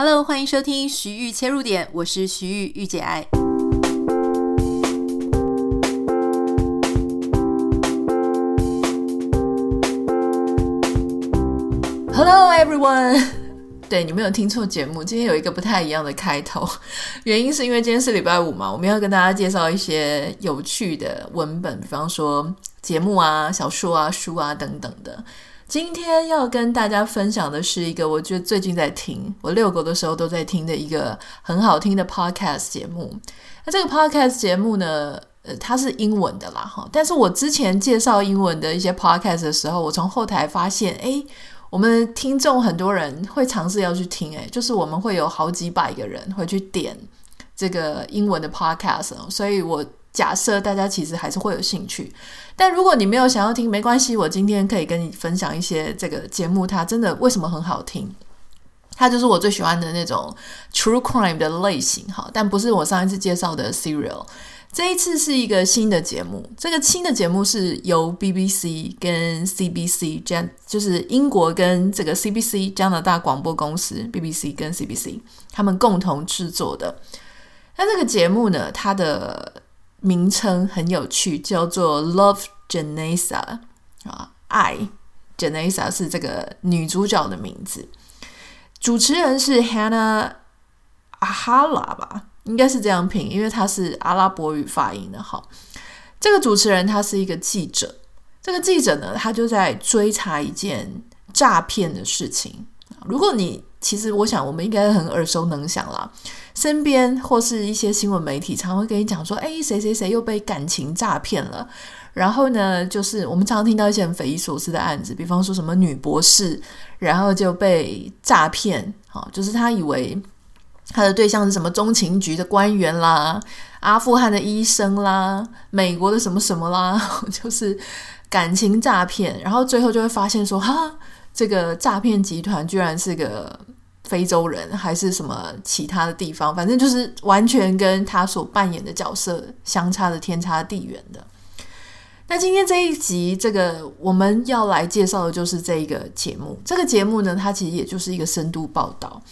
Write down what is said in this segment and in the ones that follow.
Hello，欢迎收听徐玉切入点，我是徐玉玉姐爱。Hello everyone，对，你没有听错节目，今天有一个不太一样的开头，原因是因为今天是礼拜五嘛，我们要跟大家介绍一些有趣的文本，比方说节目啊、小说啊、书啊等等的。今天要跟大家分享的是一个我觉得最近在听，我遛狗的时候都在听的一个很好听的 podcast 节目。那这个 podcast 节目呢，呃，它是英文的啦，哈。但是我之前介绍英文的一些 podcast 的时候，我从后台发现，诶，我们听众很多人会尝试要去听，诶，就是我们会有好几百个人会去点这个英文的 podcast，所以我。假设大家其实还是会有兴趣，但如果你没有想要听，没关系。我今天可以跟你分享一些这个节目，它真的为什么很好听？它就是我最喜欢的那种 true crime 的类型，哈，但不是我上一次介绍的 serial。这一次是一个新的节目，这个新的节目是由 BBC 跟 CBC 这样，就是英国跟这个 CBC 加拿大广播公司 BBC 跟 CBC 他们共同制作的。那这个节目呢，它的名称很有趣，叫做 Love Janessa 啊，爱 Janessa 是这个女主角的名字。主持人是 Hannah Ahala 吧，应该是这样拼，因为她是阿拉伯语发音的。哈，这个主持人他是一个记者，这个记者呢，他就在追查一件诈骗的事情。如果你其实我想，我们应该很耳熟能详啦。身边或是一些新闻媒体常会跟你讲说，哎，谁谁谁又被感情诈骗了。然后呢，就是我们常常听到一些很匪夷所思的案子，比方说什么女博士，然后就被诈骗，好，就是他以为他的对象是什么中情局的官员啦，阿富汗的医生啦，美国的什么什么啦，就是感情诈骗。然后最后就会发现说，哈，这个诈骗集团居然是个。非洲人还是什么其他的地方，反正就是完全跟他所扮演的角色相差的天差地远的。那今天这一集，这个我们要来介绍的就是这一个节目。这个节目呢，它其实也就是一个深度报道。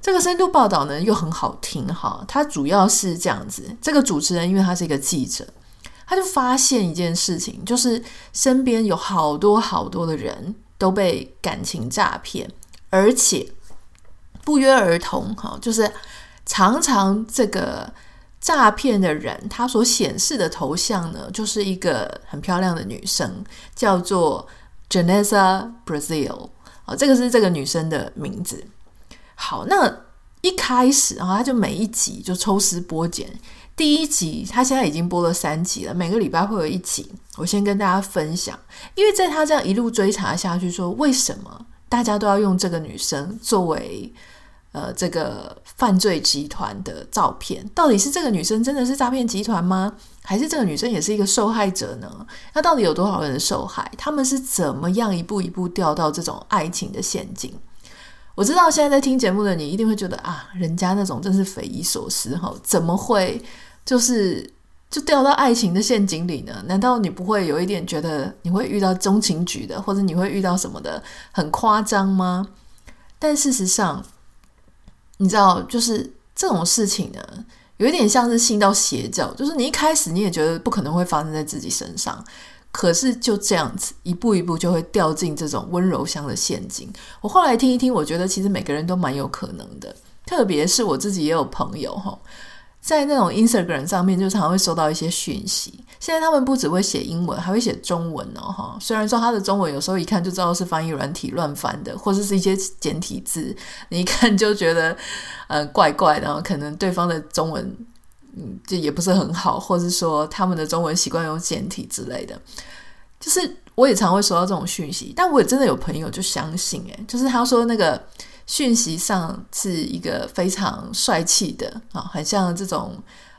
这个深度报道呢，又很好听哈。它主要是这样子，这个主持人因为他是一个记者，他就发现一件事情，就是身边有好多好多的人都被感情诈骗，而且。不约而同，哈，就是常常这个诈骗的人，他所显示的头像呢，就是一个很漂亮的女生，叫做 Janessa Brazil，啊，这个是这个女生的名字。好，那一开始啊，他就每一集就抽丝剥茧，第一集他现在已经播了三集了，每个礼拜会有一集，我先跟大家分享，因为在他这样一路追查下去，说为什么大家都要用这个女生作为。呃，这个犯罪集团的照片，到底是这个女生真的是诈骗集团吗？还是这个女生也是一个受害者呢？那到底有多少人受害？他们是怎么样一步一步掉到这种爱情的陷阱？我知道现在在听节目的你一定会觉得啊，人家那种真是匪夷所思哈，怎么会就是就掉到爱情的陷阱里呢？难道你不会有一点觉得你会遇到中情局的，或者你会遇到什么的很夸张吗？但事实上。你知道，就是这种事情呢，有一点像是信到邪教，就是你一开始你也觉得不可能会发生在自己身上，可是就这样子一步一步就会掉进这种温柔乡的陷阱。我后来听一听，我觉得其实每个人都蛮有可能的，特别是我自己也有朋友哈。在那种 Instagram 上面，就常常会收到一些讯息。现在他们不只会写英文，还会写中文哦，哈。虽然说他的中文有时候一看就知道是翻译软体乱翻的，或者是一些简体字，你一看就觉得呃怪怪的，可能对方的中文嗯就也不是很好，或者说他们的中文习惯用简体之类的。就是我也常会收到这种讯息，但我也真的有朋友就相信，诶，就是他说那个。讯息上是一个非常帅气的啊，很像这种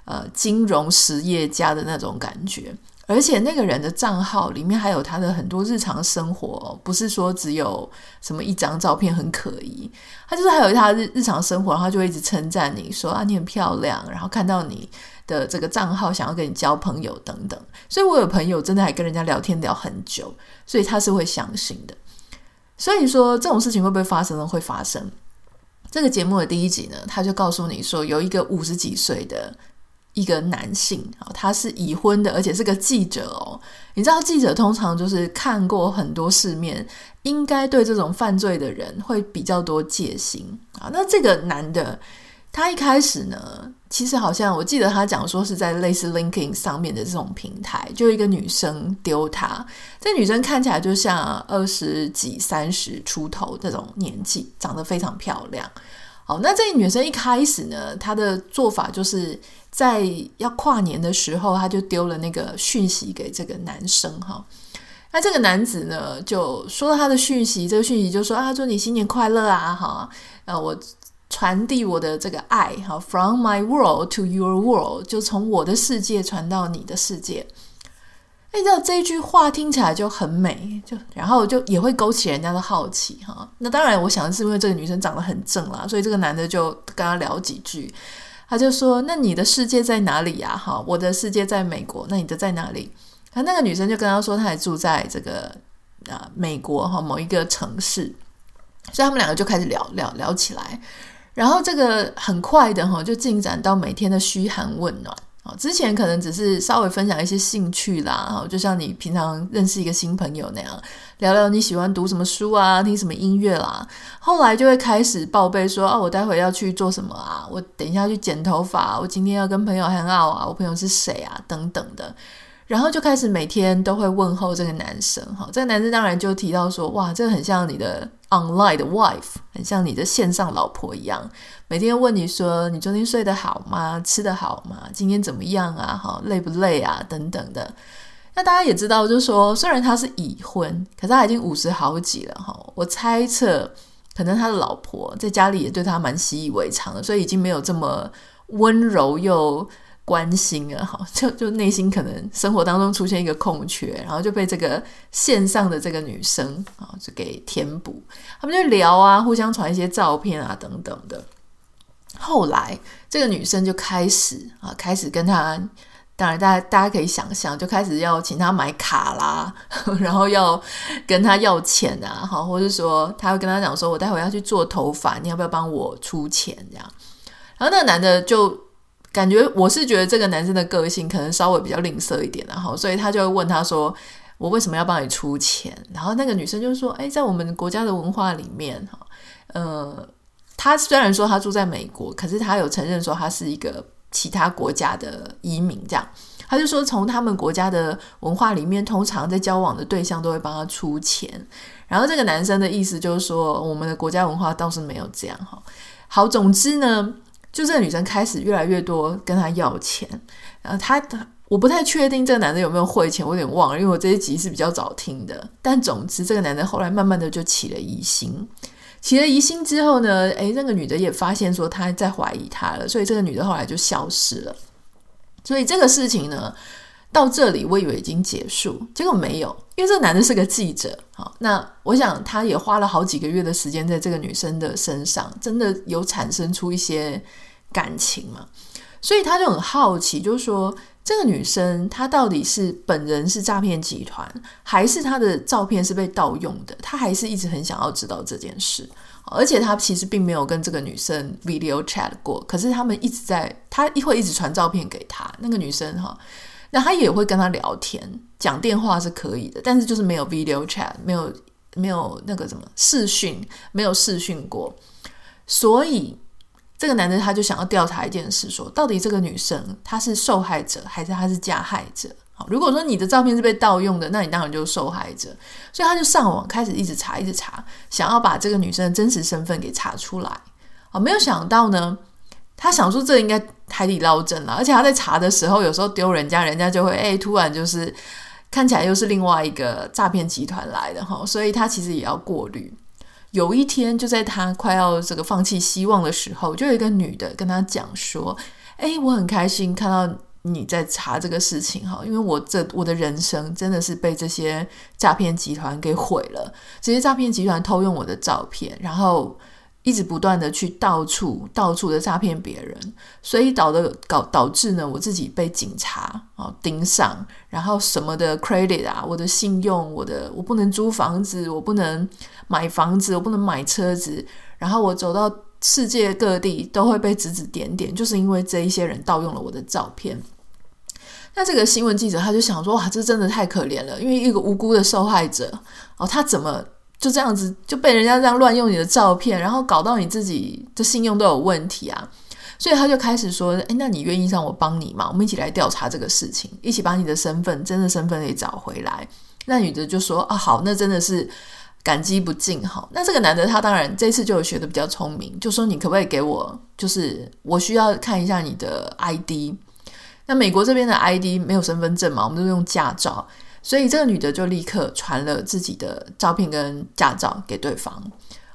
呃金融实业家的那种感觉，而且那个人的账号里面还有他的很多日常生活，不是说只有什么一张照片很可疑，他就是还有他日日常生活，然后就会一直称赞你说啊你很漂亮，然后看到你的这个账号想要跟你交朋友等等，所以我有朋友真的还跟人家聊天聊很久，所以他是会相信的。所以说这种事情会不会发生呢？会发生。这个节目的第一集呢，他就告诉你说，有一个五十几岁的一个男性啊，他是已婚的，而且是个记者哦。你知道记者通常就是看过很多世面，应该对这种犯罪的人会比较多戒心啊。那这个男的。他一开始呢，其实好像我记得他讲说是在类似 LinkedIn 上面的这种平台，就一个女生丢他。这女生看起来就像二十几、三十出头这种年纪，长得非常漂亮。好，那这女生一开始呢，她的做法就是在要跨年的时候，她就丢了那个讯息给这个男生哈。那这个男子呢，就说了他的讯息，这个讯息就说啊，祝你新年快乐啊，哈，呃，我。传递我的这个爱，哈，from my world to your world，就从我的世界传到你的世界。你知道这句话听起来就很美，就然后就也会勾起人家的好奇，哈。那当然，我想是因为这个女生长得很正啦，所以这个男的就跟他聊几句，他就说：“那你的世界在哪里呀？”哈，我的世界在美国，那你的在哪里？那那个女生就跟他说，她也住在这个啊美国哈某一个城市，所以他们两个就开始聊聊聊起来。然后这个很快的哈，就进展到每天的嘘寒问暖之前可能只是稍微分享一些兴趣啦，哈，就像你平常认识一个新朋友那样，聊聊你喜欢读什么书啊，听什么音乐啦。后来就会开始报备说，啊，我待会要去做什么啊，我等一下去剪头发，我今天要跟朋友 hang out 啊，我朋友是谁啊，等等的。然后就开始每天都会问候这个男生，哈，这个男生当然就提到说，哇，这个很像你的 online 的 wife，很像你的线上老婆一样，每天问你说，你昨天睡得好吗？吃得好吗？今天怎么样啊？哈，累不累啊？等等的。那大家也知道，就是说，虽然他是已婚，可是他已经五十好几了，哈。我猜测，可能他的老婆在家里也对他蛮习以为常的，所以已经没有这么温柔又。关心啊，哈，就就内心可能生活当中出现一个空缺，然后就被这个线上的这个女生啊，就给填补。他们就聊啊，互相传一些照片啊，等等的。后来这个女生就开始啊，开始跟他，当然大家大家可以想象，就开始要请他买卡啦，然后要跟他要钱啊，好，或者说他会跟他讲说，我待会要去做头发，你要不要帮我出钱这样？然后那个男的就。感觉我是觉得这个男生的个性可能稍微比较吝啬一点，然后所以他就会问他说：“我为什么要帮你出钱？”然后那个女生就说：“哎，在我们国家的文化里面，哈，呃，他虽然说他住在美国，可是他有承认说他是一个其他国家的移民，这样他就说从他们国家的文化里面，通常在交往的对象都会帮他出钱。然后这个男生的意思就是说，我们的国家文化倒是没有这样，哈。好，总之呢。就这个女生开始越来越多跟他要钱，然后他我不太确定这个男的有没有汇钱，我有点忘了，因为我这一集是比较早听的。但总之，这个男的后来慢慢的就起了疑心，起了疑心之后呢，诶，那个女的也发现说他在怀疑他了，所以这个女的后来就消失了。所以这个事情呢，到这里我以为已经结束，结果没有，因为这个男的是个记者。好，那我想他也花了好几个月的时间在这个女生的身上，真的有产生出一些感情嘛？所以他就很好奇，就是说这个女生她到底是本人是诈骗集团，还是她的照片是被盗用的？他还是一直很想要知道这件事，而且他其实并没有跟这个女生 video chat 过，可是他们一直在，他会一直传照片给他那个女生哈。那他也会跟他聊天，讲电话是可以的，但是就是没有 video chat，没有没有那个什么视讯，没有视讯过。所以这个男的他就想要调查一件事说，到底这个女生她是受害者还是她是加害者？好，如果说你的照片是被盗用的，那你当然就是受害者。所以他就上网开始一直查，一直查，想要把这个女生的真实身份给查出来。啊，没有想到呢。他想说这应该海底捞针了，而且他在查的时候，有时候丢人家，人家就会哎，突然就是看起来又是另外一个诈骗集团来的哈，所以他其实也要过滤。有一天，就在他快要这个放弃希望的时候，就有一个女的跟他讲说：“哎，我很开心看到你在查这个事情哈，因为我这我的人生真的是被这些诈骗集团给毁了，这些诈骗集团偷用我的照片，然后。”一直不断的去到处到处的诈骗别人，所以导的搞导致呢，我自己被警察啊盯上，然后什么的 credit 啊，我的信用，我的我不能租房子，我不能买房子，我不能买车子，然后我走到世界各地都会被指指点点，就是因为这一些人盗用了我的照片。那这个新闻记者他就想说，哇，这真的太可怜了，因为一个无辜的受害者哦，他怎么就这样子就被人家这样乱用你的照片，然后搞到你自己的信用都有问题啊？所以他就开始说，诶，那你愿意让我帮你吗？我们一起来调查这个事情，一起把你的身份，真的身份给找回来。那女的就说，啊，好，那真的是。感激不尽哈，那这个男的他当然这次就有学得比较聪明，就说，你可不可以给我，就是我需要看一下你的 ID。那美国这边的 ID 没有身份证嘛，我们都用驾照，所以这个女的就立刻传了自己的照片跟驾照给对方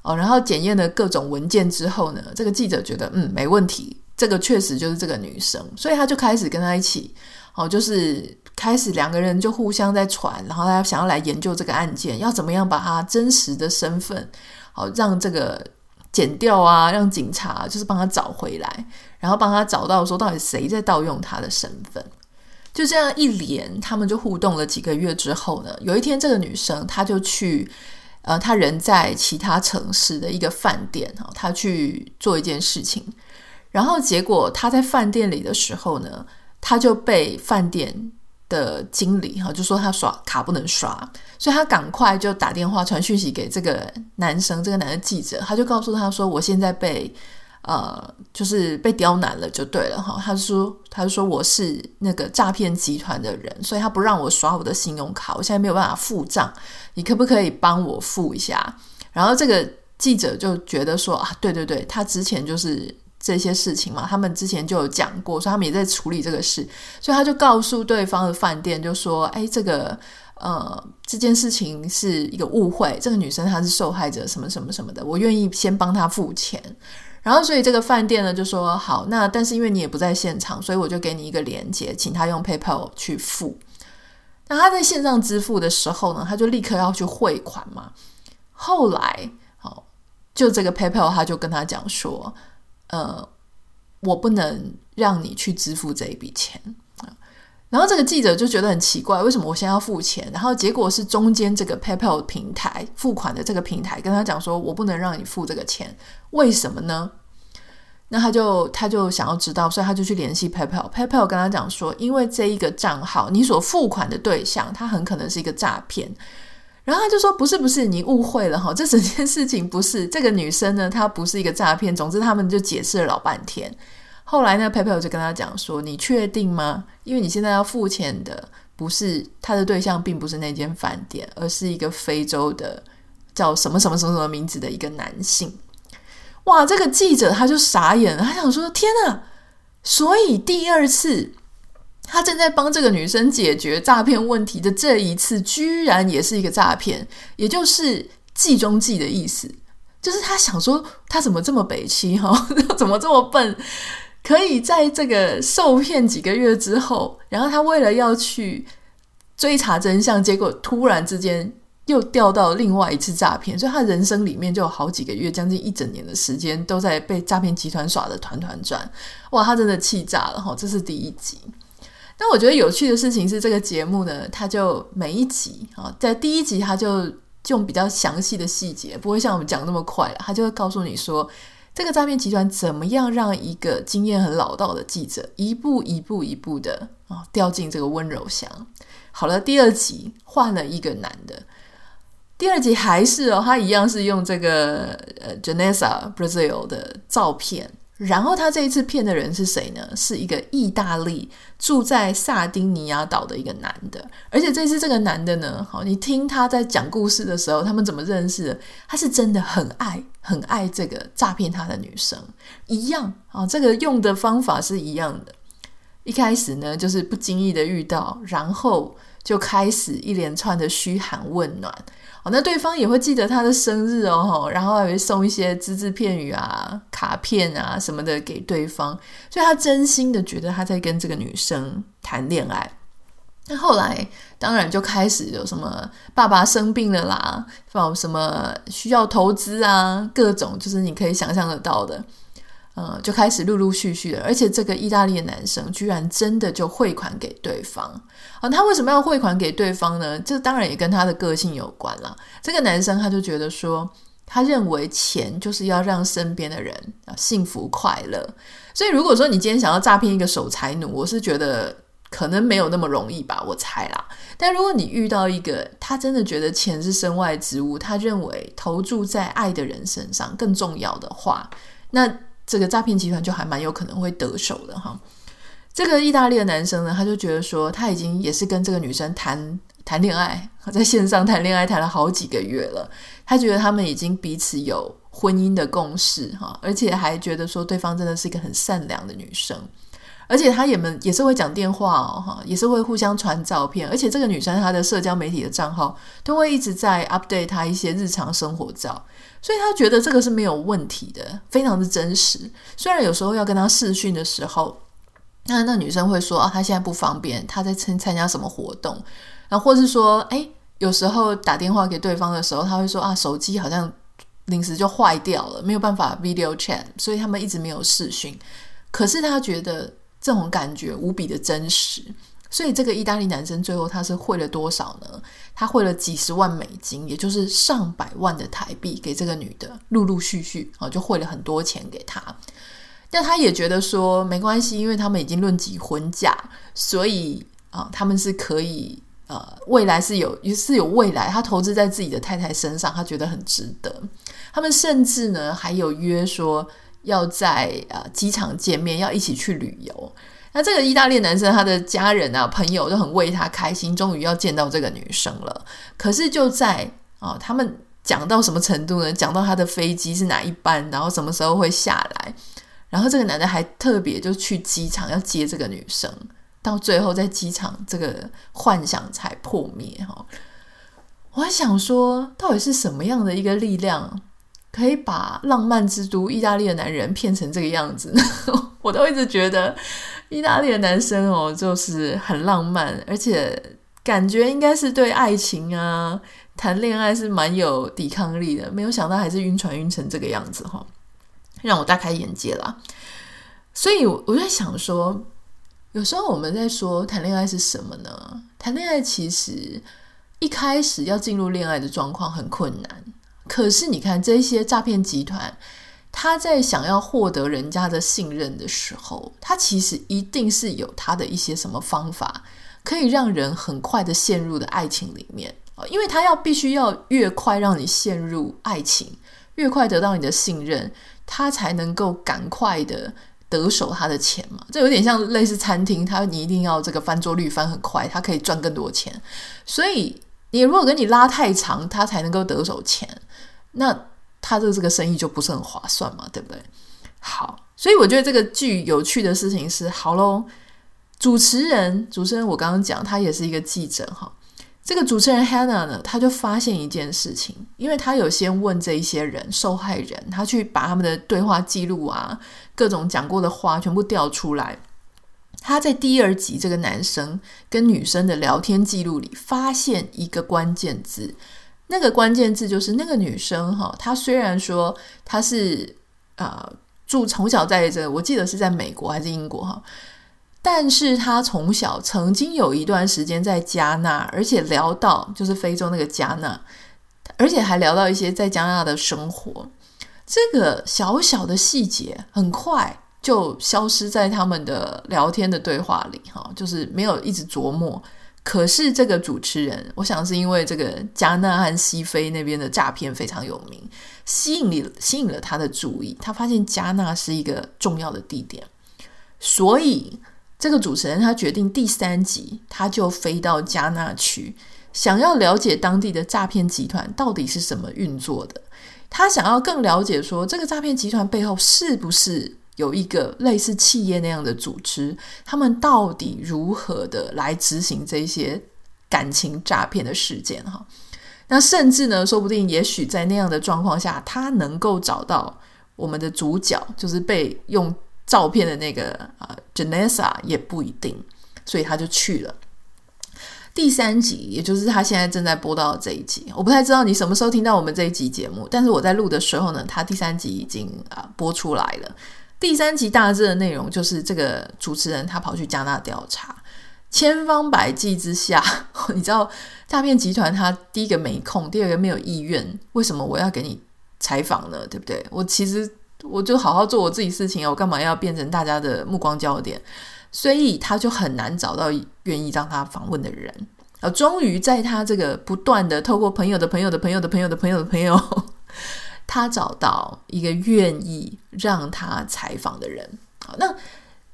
哦，然后检验了各种文件之后呢，这个记者觉得嗯没问题，这个确实就是这个女生，所以他就开始跟她一起哦，就是。开始两个人就互相在传，然后他想要来研究这个案件，要怎么样把他真实的身份，好让这个剪掉啊，让警察就是帮他找回来，然后帮他找到说到底谁在盗用他的身份。就这样一连，他们就互动了几个月之后呢，有一天这个女生她就去，呃，她人在其他城市的一个饭店哈，她去做一件事情，然后结果她在饭店里的时候呢，她就被饭店。的经理哈就说她刷卡不能刷，所以她赶快就打电话传讯息给这个男生，这个男的记者，他就告诉他说，我现在被呃就是被刁难了就对了哈，他说他说我是那个诈骗集团的人，所以他不让我刷我的信用卡，我现在没有办法付账，你可不可以帮我付一下？然后这个记者就觉得说啊，对对对，他之前就是。这些事情嘛，他们之前就有讲过，所以他们也在处理这个事，所以他就告诉对方的饭店，就说：“哎，这个呃，这件事情是一个误会，这个女生她是受害者，什么什么什么的，我愿意先帮她付钱。”然后，所以这个饭店呢就说：“好，那但是因为你也不在现场，所以我就给你一个连接，请他用 PayPal 去付。那他在线上支付的时候呢，他就立刻要去汇款嘛。后来，好，就这个 PayPal 他就跟他讲说。呃，我不能让你去支付这一笔钱。然后这个记者就觉得很奇怪，为什么我现在要付钱？然后结果是中间这个 PayPal 平台付款的这个平台跟他讲说，我不能让你付这个钱，为什么呢？那他就他就想要知道，所以他就去联系 PayPal。PayPal 跟他讲说，因为这一个账号你所付款的对象，他很可能是一个诈骗。然后他就说：“不是，不是，你误会了哈，这整件事情不是这个女生呢，她不是一个诈骗。总之，他们就解释了老半天。后来呢，PayPal 就跟他讲说：‘你确定吗？因为你现在要付钱的不是他的对象，并不是那间饭店，而是一个非洲的叫什么什么什么什么名字的一个男性。’哇，这个记者他就傻眼了，他想说：‘天哪！’所以第二次。”他正在帮这个女生解决诈骗问题的这一次，居然也是一个诈骗，也就是计中计的意思。就是他想说，他怎么这么北七哈？怎么这么笨？可以在这个受骗几个月之后，然后他为了要去追查真相，结果突然之间又掉到另外一次诈骗，所以他人生里面就有好几个月，将近一整年的时间都在被诈骗集团耍得团团转。哇，他真的气炸了哈！这是第一集。但我觉得有趣的事情是，这个节目呢，它就每一集啊，在第一集它就用比较详细的细节，不会像我们讲那么快他，就会告诉你说，这个诈骗集团怎么样让一个经验很老道的记者一步一步一步的啊掉进这个温柔乡。好了，第二集换了一个男的，第二集还是哦，他一样是用这个呃 Janessa Brazil 的照片。然后他这一次骗的人是谁呢？是一个意大利住在萨丁尼亚岛的一个男的，而且这次这个男的呢，好，你听他在讲故事的时候，他们怎么认识的？他是真的很爱很爱这个诈骗他的女生，一样啊，这个用的方法是一样的。一开始呢，就是不经意的遇到，然后就开始一连串的嘘寒问暖。哦，那对方也会记得他的生日哦，然后还会送一些只字片语啊、卡片啊什么的给对方，所以他真心的觉得他在跟这个女生谈恋爱。那后来当然就开始有什么爸爸生病了啦，什么需要投资啊，各种就是你可以想象得到的。嗯，就开始陆陆续续的，而且这个意大利的男生居然真的就汇款给对方。啊，他为什么要汇款给对方呢？这当然也跟他的个性有关了。这个男生他就觉得说，他认为钱就是要让身边的人啊幸福快乐。所以如果说你今天想要诈骗一个守财奴，我是觉得可能没有那么容易吧，我猜啦。但如果你遇到一个他真的觉得钱是身外之物，他认为投注在爱的人身上更重要的话，那这个诈骗集团就还蛮有可能会得手的哈。这个意大利的男生呢，他就觉得说他已经也是跟这个女生谈谈恋爱，在线上谈恋爱谈了好几个月了，他觉得他们已经彼此有婚姻的共识哈，而且还觉得说对方真的是一个很善良的女生。而且他也们也是会讲电话哦，哈，也是会互相传照片。而且这个女生她的社交媒体的账号都会一直在 update 她一些日常生活照，所以他觉得这个是没有问题的，非常的真实。虽然有时候要跟他视讯的时候，那那女生会说啊，她现在不方便，她在参参加什么活动，然后或是说，哎，有时候打电话给对方的时候，他会说啊，手机好像临时就坏掉了，没有办法 video chat，所以他们一直没有视讯。可是他觉得。这种感觉无比的真实，所以这个意大利男生最后他是汇了多少呢？他汇了几十万美金，也就是上百万的台币给这个女的，陆陆续续啊就汇了很多钱给他。但他也觉得说没关系，因为他们已经论及婚嫁，所以啊他们是可以呃未来是有也是有未来，他投资在自己的太太身上，他觉得很值得。他们甚至呢还有约说。要在呃机场见面，要一起去旅游。那这个意大利男生，他的家人啊朋友都很为他开心，终于要见到这个女生了。可是就在啊、哦，他们讲到什么程度呢？讲到他的飞机是哪一班，然后什么时候会下来，然后这个男的还特别就去机场要接这个女生，到最后在机场这个幻想才破灭哈、我还想说，到底是什么样的一个力量？可以把浪漫之都意大利的男人骗成这个样子，我都一直觉得意大利的男生哦，就是很浪漫，而且感觉应该是对爱情啊、谈恋爱是蛮有抵抗力的。没有想到还是晕船晕成这个样子哈，让我大开眼界啦。所以我在想说，有时候我们在说谈恋爱是什么呢？谈恋爱其实一开始要进入恋爱的状况很困难。可是你看这些诈骗集团，他在想要获得人家的信任的时候，他其实一定是有他的一些什么方法，可以让人很快的陷入的爱情里面。因为他要必须要越快让你陷入爱情，越快得到你的信任，他才能够赶快的得手他的钱嘛。这有点像类似餐厅，他你一定要这个翻桌率翻很快，他可以赚更多钱。所以你如果跟你拉太长，他才能够得手钱。那他这这个生意就不是很划算嘛，对不对？好，所以我觉得这个剧有趣的事情是，好喽，主持人，主持人我刚刚讲，他也是一个记者哈。这个主持人 Hannah 呢，他就发现一件事情，因为他有先问这一些人受害人，他去把他们的对话记录啊，各种讲过的话全部调出来。他在第二集这个男生跟女生的聊天记录里，发现一个关键字。那个关键字就是那个女生哈，她虽然说她是啊、呃、住从小在这，我记得是在美国还是英国哈，但是她从小曾经有一段时间在加纳，而且聊到就是非洲那个加纳，而且还聊到一些在加纳的生活，这个小小的细节很快就消失在他们的聊天的对话里哈，就是没有一直琢磨。可是这个主持人，我想是因为这个加纳和西非那边的诈骗非常有名，吸引了吸引了他的注意。他发现加纳是一个重要的地点，所以这个主持人他决定第三集他就飞到加纳去，想要了解当地的诈骗集团到底是怎么运作的。他想要更了解说这个诈骗集团背后是不是。有一个类似企业那样的组织，他们到底如何的来执行这些感情诈骗的事件？哈，那甚至呢，说不定也许在那样的状况下，他能够找到我们的主角，就是被用照片的那个啊，Janessa 也不一定，所以他就去了。第三集，也就是他现在正在播到这一集，我不太知道你什么时候听到我们这一集节目，但是我在录的时候呢，他第三集已经啊播出来了。第三集大致的内容就是这个主持人他跑去加纳调查，千方百计之下，你知道诈骗集团他第一个没空，第二个没有意愿。为什么我要给你采访呢？对不对？我其实我就好好做我自己事情，我干嘛要变成大家的目光焦点？所以他就很难找到愿意让他访问的人。啊，终于在他这个不断的透过朋友的朋友的朋友的朋友的朋友的朋友，他找到一个愿意让他采访的人。好，那。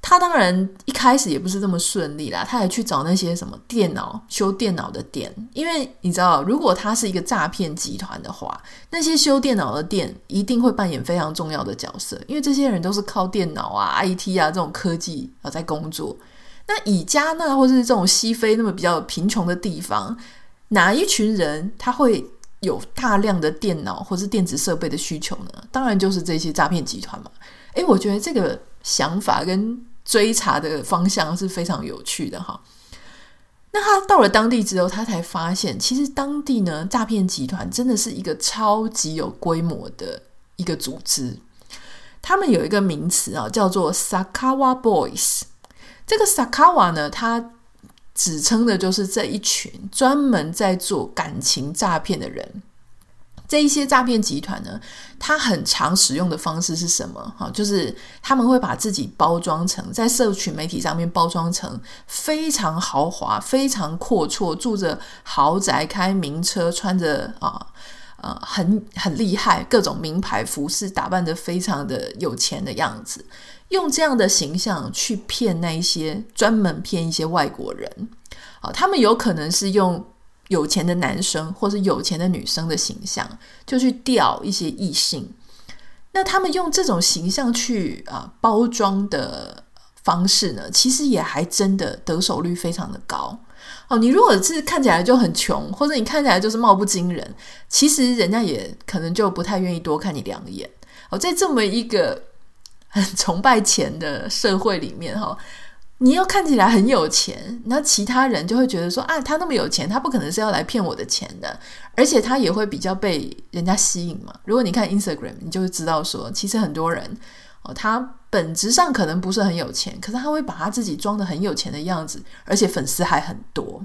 他当然一开始也不是这么顺利啦，他还去找那些什么电脑修电脑的店，因为你知道，如果他是一个诈骗集团的话，那些修电脑的店一定会扮演非常重要的角色，因为这些人都是靠电脑啊、IT 啊这种科技啊在工作。那以加纳或是这种西非那么比较贫穷的地方，哪一群人他会有大量的电脑或是电子设备的需求呢？当然就是这些诈骗集团嘛。诶，我觉得这个想法跟追查的方向是非常有趣的哈。那他到了当地之后，他才发现，其实当地呢，诈骗集团真的是一个超级有规模的一个组织。他们有一个名词啊，叫做 Sakawa Boys。这个 Sakawa 呢，它指称的就是这一群专门在做感情诈骗的人。这一些诈骗集团呢，他很常使用的方式是什么？哈，就是他们会把自己包装成在社群媒体上面包装成非常豪华、非常阔绰，住着豪宅、开名车、穿着啊呃很很厉害各种名牌服饰、打扮得非常的有钱的样子，用这样的形象去骗那一些专门骗一些外国人啊，他们有可能是用。有钱的男生或是有钱的女生的形象，就去钓一些异性。那他们用这种形象去啊、包装的方式呢，其实也还真的得手率非常的高哦。你如果是看起来就很穷，或者你看起来就是貌不惊人，其实人家也可能就不太愿意多看你两眼哦。在这么一个很 崇拜钱的社会里面，哈、你又看起来很有钱，那其他人就会觉得说啊，他那么有钱，他不可能是要来骗我的钱的，而且他也会比较被人家吸引嘛。如果你看 Instagram，你就会知道说，其实很多人哦，他本质上可能不是很有钱，可是他会把他自己装得很有钱的样子，而且粉丝还很多。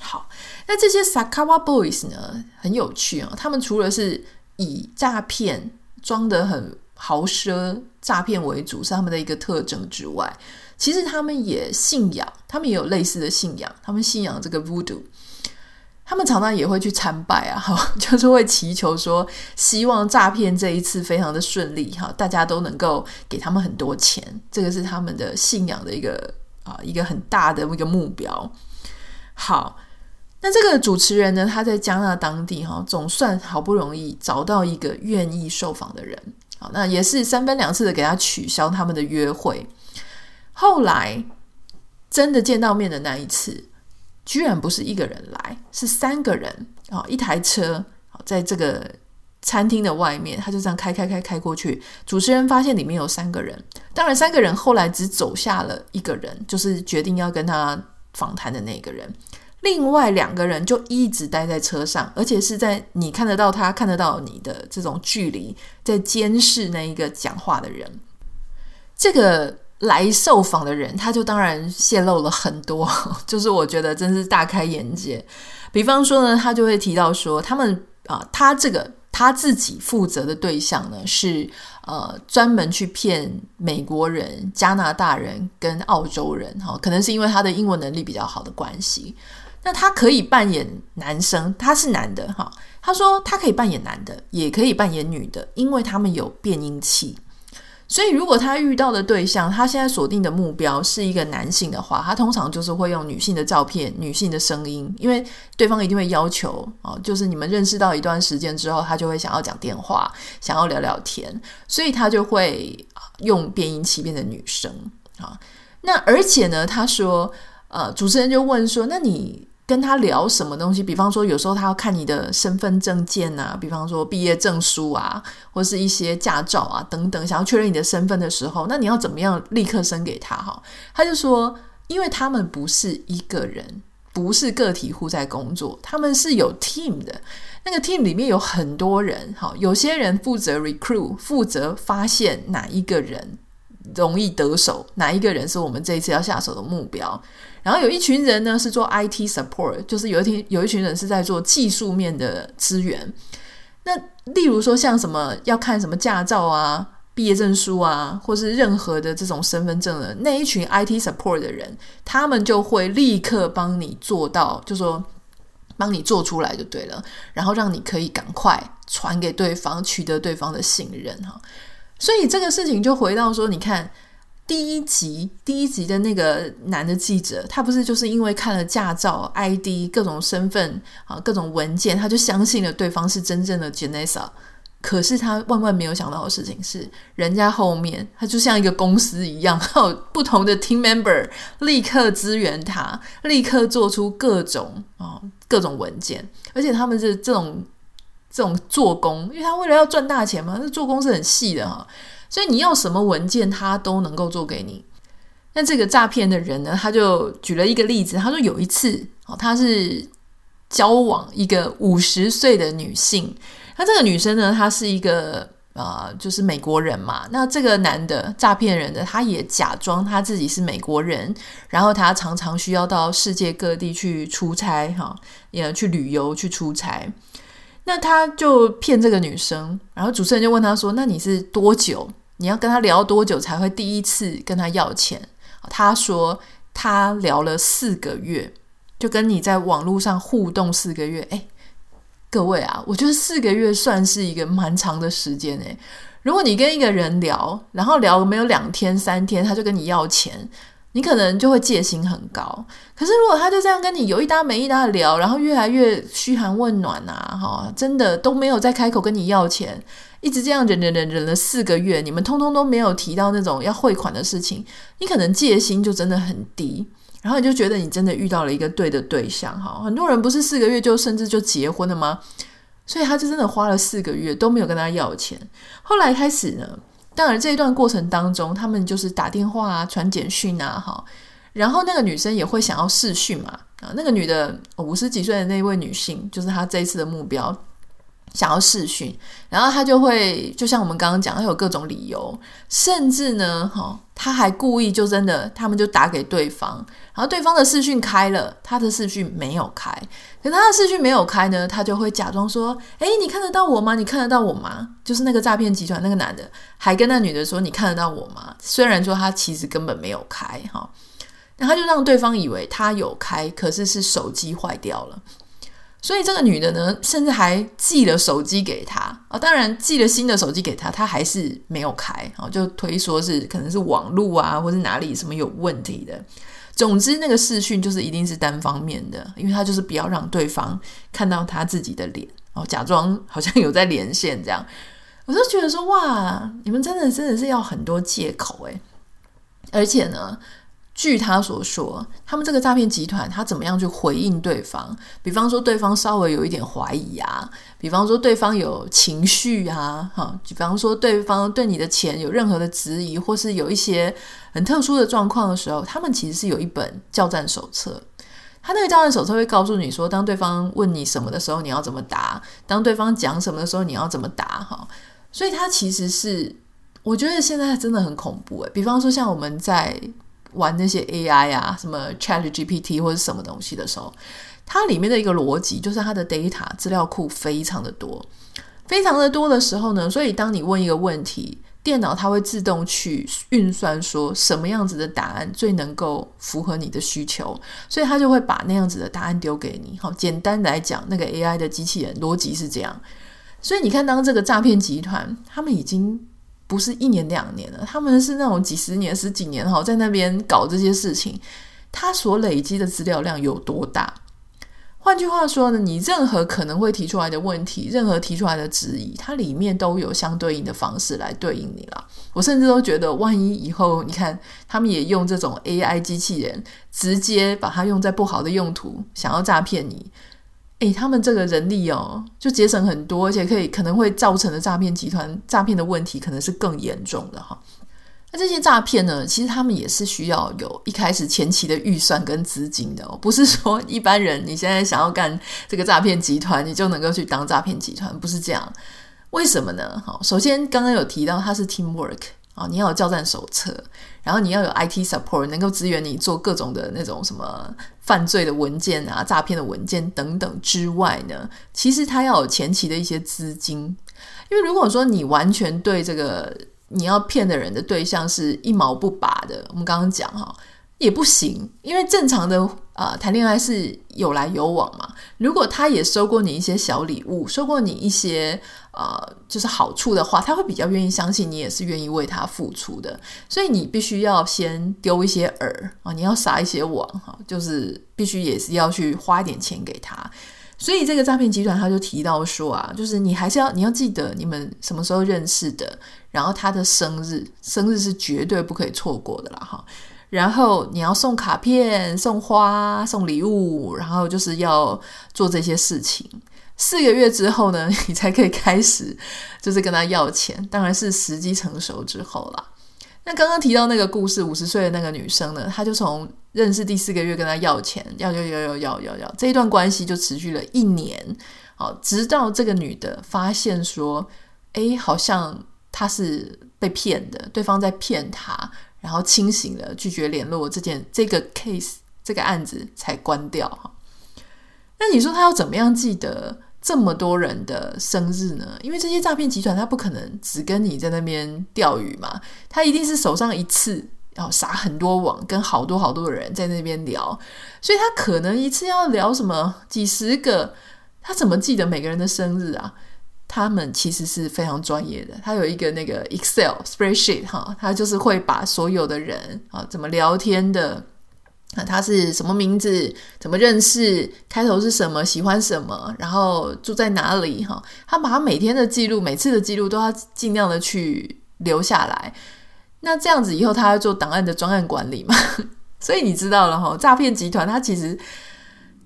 好，那这些 Sakawa Boys 呢，很有趣哦，他们除了是以诈骗装得很豪奢诈骗为主，是他们的一个特征之外。其实他们也信仰，他们也有类似的信仰。他们信仰这个 Voodoo，他们常常也会去参拜啊，哈，就是会祈求说，希望诈骗这一次非常的顺利，哈，大家都能够给他们很多钱。这个是他们的信仰的一个啊，一个很大的一个目标。好，那这个主持人呢，他在加纳当地哈，总算好不容易找到一个愿意受访的人，好，那也是三番两次的给他取消他们的约会。后来真的见到面的那一次，居然不是一个人来，是三个人啊，一台车，在这个餐厅的外面，他就这样开开开开过去。主持人发现里面有三个人，当然三个人后来只走下了一个人，就是决定要跟他访谈的那个人。另外两个人就一直待在车上，而且是在你看得到他看得到你的这种距离，在监视那一个讲话的人。这个。来受访的人，他就当然泄露了很多，就是我觉得真是大开眼界。比方说呢，他就会提到说，他们啊、他这个他自己负责的对象呢，是呃专门去骗美国人、加拿大人跟澳洲人，哈、可能是因为他的英文能力比较好的关系。那他可以扮演男生，他是男的，哈、他说他可以扮演男的，也可以扮演女的，因为他们有变音器。所以，如果他遇到的对象，他现在锁定的目标是一个男性的话，他通常就是会用女性的照片、女性的声音，因为对方一定会要求啊，就是你们认识到一段时间之后，他就会想要讲电话，想要聊聊天，所以他就会用变音器变成女生啊。那而且呢，他说，呃，主持人就问说，那你？跟他聊什么东西？比方说，有时候他要看你的身份证件啊，比方说毕业证书啊，或是一些驾照啊等等，想要确认你的身份的时候，那你要怎么样立刻生给他？哈，他就说，因为他们不是一个人，不是个体户在工作，他们是有 team 的，那个 team 里面有很多人，哈，有些人负责 recruit，负责发现哪一个人容易得手，哪一个人是我们这一次要下手的目标。然后有一群人呢，是做 IT support，就是有一天有一群人是在做技术面的资源。那例如说像什么要看什么驾照啊、毕业证书啊，或是任何的这种身份证的那一群 IT support 的人，他们就会立刻帮你做到，就说帮你做出来就对了，然后让你可以赶快传给对方，取得对方的信任哈。所以这个事情就回到说，你看。第一集，第一集的那个男的记者，他不是就是因为看了驾照、ID、各种身份啊、各种文件，他就相信了对方是真正的 Janessa。可是他万万没有想到的事情是，人家后面他就像一个公司一样，还 有不同的 team member 立刻支援他，立刻做出各种啊、各种文件，而且他们是这种这种做工，因为他为了要赚大钱嘛，那做工是很细的哈。所以你要什么文件，他都能够做给你。那这个诈骗的人呢，他就举了一个例子，他说有一次，哦，他是交往一个五十岁的女性，那这个女生呢，她是一个呃，就是美国人嘛。那这个男的诈骗人的，他也假装他自己是美国人，然后他常常需要到世界各地去出差，哈，也去旅游去出差。那他就骗这个女生，然后主持人就问他说：“那你是多久？”你要跟他聊多久才会第一次跟他要钱？他说他聊了四个月，就跟你在网络上互动四个月。诶，各位啊，我觉得四个月算是一个蛮长的时间诶。如果你跟一个人聊，然后聊没有两天三天，他就跟你要钱。你可能就会戒心很高，可是如果他就这样跟你有一搭没一搭的聊，然后越来越嘘寒问暖啊，哈，真的都没有再开口跟你要钱，一直这样忍忍忍忍了四个月，你们通通都没有提到那种要汇款的事情，你可能戒心就真的很低，然后你就觉得你真的遇到了一个对的对象，哈，很多人不是四个月就甚至就结婚了吗？所以他就真的花了四个月都没有跟他要钱，后来开始呢。当然，这一段过程当中，他们就是打电话啊、传简讯啊，哈，然后那个女生也会想要试讯嘛，啊，那个女的五十几岁的那位女性，就是她这一次的目标。想要视讯，然后他就会，就像我们刚刚讲，他有各种理由，甚至呢，哈，他还故意就真的，他们就打给对方，然后对方的视讯开了，他的视讯没有开，可他的视讯没有开呢，他就会假装说，诶，你看得到我吗？你看得到我吗？就是那个诈骗集团那个男的，还跟那女的说，你看得到我吗？虽然说他其实根本没有开，哈，然后他就让对方以为他有开，可是是手机坏掉了。所以这个女的呢，甚至还寄了手机给他啊、当然寄了新的手机给他，他还是没有开，哦，就推说是可能是网路啊，或是哪里什么有问题的。总之，那个视讯就是一定是单方面的，因为他就是不要让对方看到他自己的脸，哦，假装好像有在连线这样。我就觉得说，哇，你们真的真的是要很多借口诶，而且呢。据他所说，他们这个诈骗集团他怎么样去回应对方？比方说，对方稍微有一点怀疑啊，比方说对方有情绪啊，哈，比方说对方对你的钱有任何的质疑，或是有一些很特殊的状况的时候，他们其实是有一本教战手册。他那个教战手册会告诉你说，当对方问你什么的时候，你要怎么答；当对方讲什么的时候，你要怎么答。哈，所以他其实是，我觉得现在真的很恐怖诶，比方说，像我们在。玩那些 AI 啊，什么 ChatGPT 或者什么东西的时候，它里面的一个逻辑就是它的 data 资料库非常的多，非常的多的时候呢，所以当你问一个问题，电脑它会自动去运算说什么样子的答案最能够符合你的需求，所以它就会把那样子的答案丢给你。好，简单来讲，那个 AI 的机器人逻辑是这样，所以你看，当这个诈骗集团他们已经。不是一年两年了，他们是那种几十年、十几年哈，在那边搞这些事情，他所累积的资料量有多大？换句话说呢，你任何可能会提出来的问题，任何提出来的质疑，它里面都有相对应的方式来对应你了。我甚至都觉得，万一以后你看，他们也用这种 AI 机器人，直接把它用在不好的用途，想要诈骗你。诶，他们这个人力哦，就节省很多，而且可以可能会造成的诈骗集团诈骗的问题，可能是更严重的哈。那这些诈骗呢，其实他们也是需要有一开始前期的预算跟资金的哦，不是说一般人你现在想要干这个诈骗集团，你就能够去当诈骗集团，不是这样。为什么呢？好，首先刚刚有提到它是 teamwork。哦，你要有教战手册，然后你要有 IT support，能够支援你做各种的那种什么犯罪的文件啊、诈骗的文件等等之外呢，其实他要有前期的一些资金，因为如果说你完全对这个你要骗的人的对象是一毛不拔的，我们刚刚讲哈。也不行，因为正常的啊、谈恋爱是有来有往嘛。如果他也收过你一些小礼物，收过你一些呃就是好处的话，他会比较愿意相信你也是愿意为他付出的。所以你必须要先丢一些饵啊，你要撒一些网哈，就是必须也是要去花一点钱给他。所以这个诈骗集团他就提到说啊，就是你还是要你要记得你们什么时候认识的，然后他的生日，生日是绝对不可以错过的啦哈。然后你要送卡片、送花、送礼物，然后就是要做这些事情。四个月之后呢，你才可以开始，就是跟他要钱。当然是时机成熟之后啦。那刚刚提到那个故事，五十岁的那个女生呢，她就从认识第四个月跟他要钱，要要要要要要要，这一段关系就持续了一年。好，直到这个女的发现说，诶，好像她是被骗的，对方在骗她。然后清醒了，拒绝联络这件这个 case 这个案子才关掉哈。那你说他要怎么样记得这么多人的生日呢？因为这些诈骗集团他不可能只跟你在那边钓鱼嘛，他一定是手上一次要撒很多网，跟好多好多的人在那边聊，所以他可能一次要聊什么几十个，他怎么记得每个人的生日啊？他们其实是非常专业的，他有一个那个 Excel spreadsheet 哈，他就是会把所有的人啊怎么聊天的，啊他是什么名字，怎么认识，开头是什么，喜欢什么，然后住在哪里哈，他把他每天的记录，每次的记录都要尽量的去留下来。那这样子以后他要做档案的专案管理嘛，所以你知道了哈，诈骗集团他其实。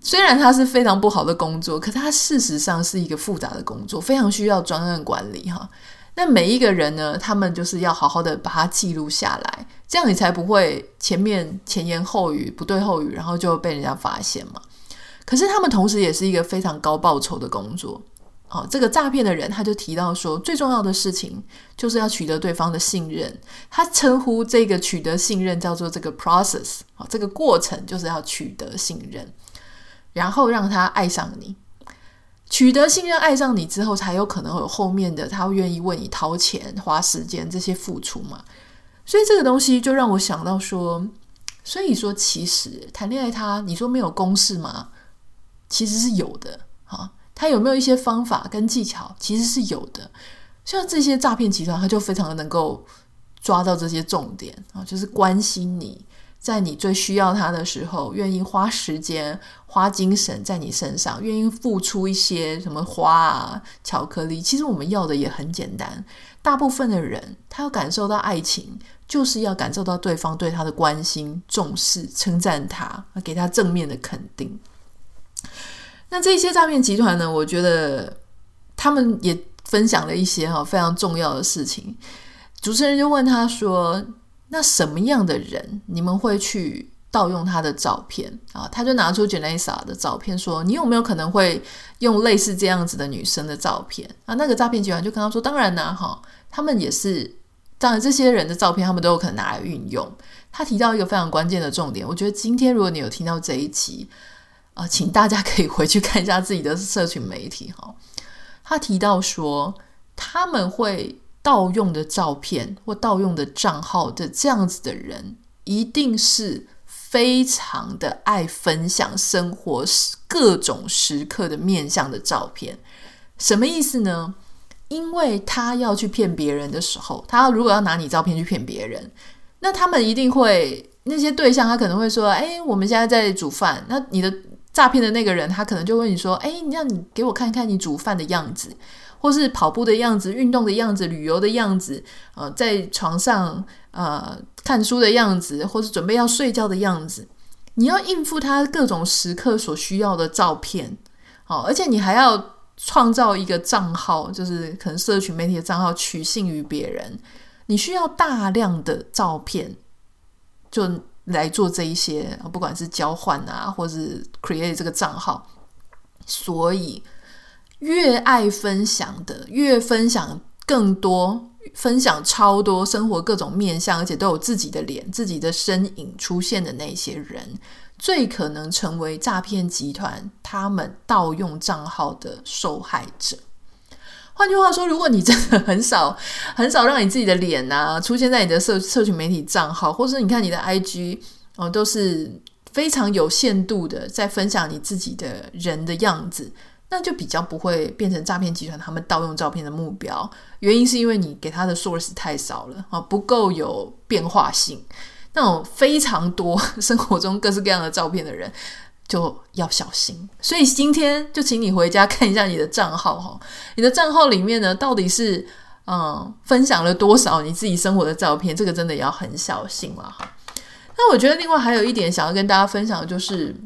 虽然它是非常不好的工作，可它事实上是一个复杂的工作，非常需要专案管理哈。那每一个人呢，他们就是要好好的把它记录下来，这样你才不会前面前言后语不对后语，然后就被人家发现嘛。可是他们同时也是一个非常高报酬的工作。哦，这个诈骗的人他就提到说，最重要的事情就是要取得对方的信任。他称呼这个取得信任叫做这个 process，哦，这个过程就是要取得信任。然后让他爱上你，取得信任，爱上你之后，才有可能有后面的，他会愿意为你掏钱、花时间这些付出嘛。所以这个东西就让我想到说，所以说其实谈恋爱他，你说没有公式吗？其实是有的啊。他有没有一些方法跟技巧？其实是有的。像这些诈骗集团，他就非常的能够抓到这些重点啊，就是关心你。在你最需要他的时候，愿意花时间、花精神在你身上，愿意付出一些什么花啊、巧克力。其实我们要的也很简单。大部分的人，他要感受到爱情，就是要感受到对方对他的关心、重视、称赞他，给他正面的肯定。那这些诈骗集团呢？我觉得他们也分享了一些哈非常重要的事情。主持人就问他说。那什么样的人你们会去盗用他的照片啊？他就拿出 Janessa 的照片说：“你有没有可能会用类似这样子的女生的照片？”啊，那个诈骗集团就跟他说：“当然啦，哈，他们也是，当然这些人的照片他们都有可能拿来运用。”他提到一个非常关键的重点，我觉得今天如果你有听到这一期啊，请大家可以回去看一下自己的社群媒体哈。他提到说他们会。盗用的照片或盗用的账号的这样子的人，一定是非常的爱分享生活各种时刻的面向的照片。什么意思呢？因为他要去骗别人的时候，他如果要拿你照片去骗别人，那他们一定会那些对象，他可能会说：“哎，我们现在在煮饭。”那你的诈骗的那个人，他可能就问你说：“哎，你让你给我看看你煮饭的样子。”或是跑步的样子、运动的样子、旅游的样子，呃，在床上呃看书的样子，或是准备要睡觉的样子，你要应付他各种时刻所需要的照片，好，而且你还要创造一个账号，就是可能社群媒体的账号，取信于别人，你需要大量的照片，就来做这一些，不管是交换啊，或是 create 这个账号，所以。越爱分享的，越分享更多，分享超多生活各种面向，而且都有自己的脸、自己的身影出现的那些人，最可能成为诈骗集团他们盗用账号的受害者。换句话说，如果你真的很少、很少让你自己的脸啊出现在你的社社群媒体账号，或是你看你的 IG 哦，都是非常有限度的在分享你自己的人的样子。那就比较不会变成诈骗集团他们盗用照片的目标，原因是因为你给他的 source 太少了啊，不够有变化性。那种非常多 生活中各式各样的照片的人就要小心。所以今天就请你回家看一下你的账号哈，你的账号里面呢到底是嗯分享了多少你自己生活的照片，这个真的要很小心了哈。那我觉得另外还有一点想要跟大家分享的就是。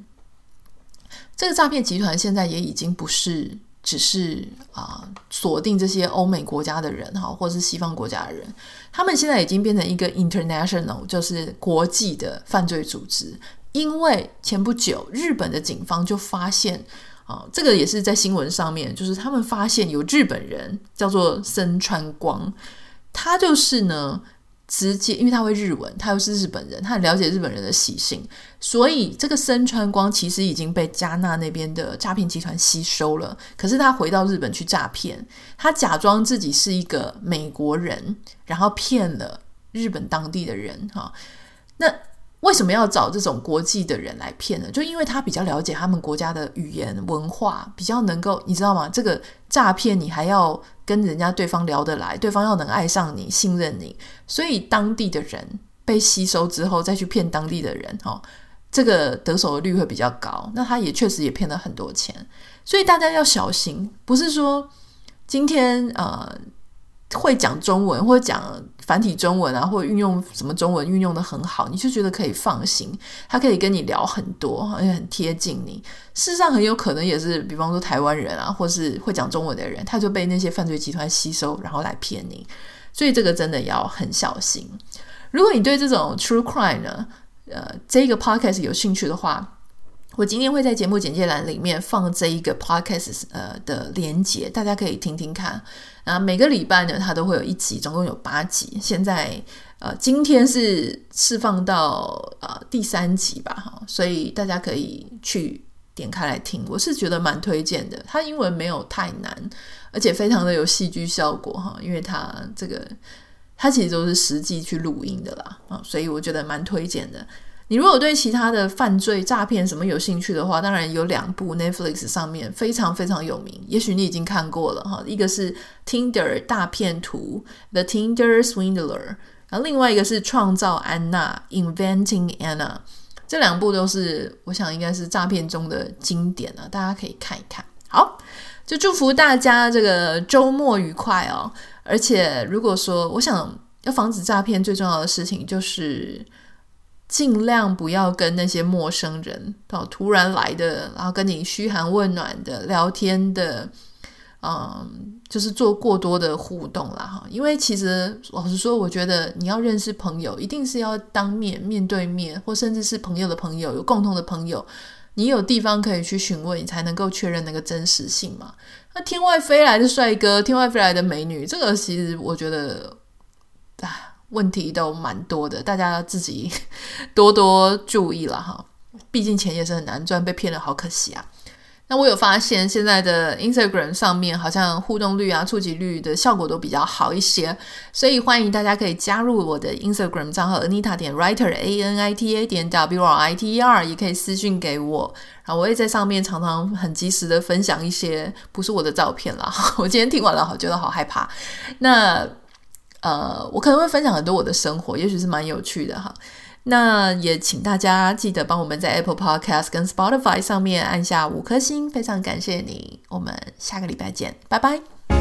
这个诈骗集团现在也已经不是只是啊、锁定这些欧美国家的人哈，或者是西方国家的人，他们现在已经变成一个 international，就是国际的犯罪组织。因为前不久日本的警方就发现啊、这个也是在新闻上面，就是他们发现有日本人叫做森川光，他就是呢。直接，因为他会日文，他又是日本人，他很了解日本人的习性，所以这个森川光其实已经被加纳那边的诈骗集团吸收了。可是他回到日本去诈骗，他假装自己是一个美国人，然后骗了日本当地的人。哈，那。为什么要找这种国际的人来骗呢？就因为他比较了解他们国家的语言文化，比较能够，你知道吗？这个诈骗你还要跟人家对方聊得来，对方要能爱上你、信任你，所以当地的人被吸收之后再去骗当地的人，哦，这个得手的率会比较高。那他也确实也骗了很多钱，所以大家要小心，不是说今天呃。会讲中文或者讲繁体中文啊，或者运用什么中文运用得很好，你就觉得可以放心，他可以跟你聊很多，而且很贴近你。事实上，很有可能也是，比方说台湾人啊，或是会讲中文的人，他就被那些犯罪集团吸收，然后来骗你。所以这个真的要很小心。如果你对这种 true crime 呢，呃，这个 podcast 有兴趣的话。我今天会在节目简介栏里面放这一个 podcast 呃的连接，大家可以听听看。然后每个礼拜呢，它都会有一集，总共有八集。现在呃，今天是释放到呃第三集吧，哈，所以大家可以去点开来听。我是觉得蛮推荐的，它英文没有太难，而且非常的有戏剧效果哈，因为它这个它其实都是实际去录音的啦，啊，所以我觉得蛮推荐的。你如果对其他的犯罪、诈骗什么有兴趣的话，当然有两部 Netflix 上面非常非常有名，也许你已经看过了哈。一个是 Tinder 大骗徒 The Tinder Swindler，然后另外一个是创造安娜 Inventing Anna，这两部都是我想应该是诈骗中的经典啊，大家可以看一看。好，就祝福大家这个周末愉快哦。而且如果说我想要防止诈骗，最重要的事情就是。尽量不要跟那些陌生人哦，突然来的，然后跟你嘘寒问暖的聊天的，嗯，就是做过多的互动啦哈。因为其实老实说，我觉得你要认识朋友，一定是要当面面对面，或甚至是朋友的朋友，有共同的朋友，你有地方可以去询问，你才能够确认那个真实性嘛。那天外飞来的帅哥，天外飞来的美女，这个其实我觉得，问题都蛮多的，大家自己 多多注意了哈。毕竟钱也是很难赚，被骗了好可惜啊。那我有发现现在的 Instagram 上面好像互动率啊、触及率的效果都比较好一些，所以欢迎大家可以加入我的 Instagram 账号 Anita 点 Writer A N I T A 点 W R I T E R，也可以私讯给我，然后我也在上面常常很及时的分享一些不是我的照片啦。我今天听完了，好觉得好害怕。那。呃，我可能会分享很多我的生活，也许是蛮有趣的哈。那也请大家记得帮我们在 Apple Podcast 跟 Spotify 上面按下五颗星，非常感谢你。我们下个礼拜见，拜拜。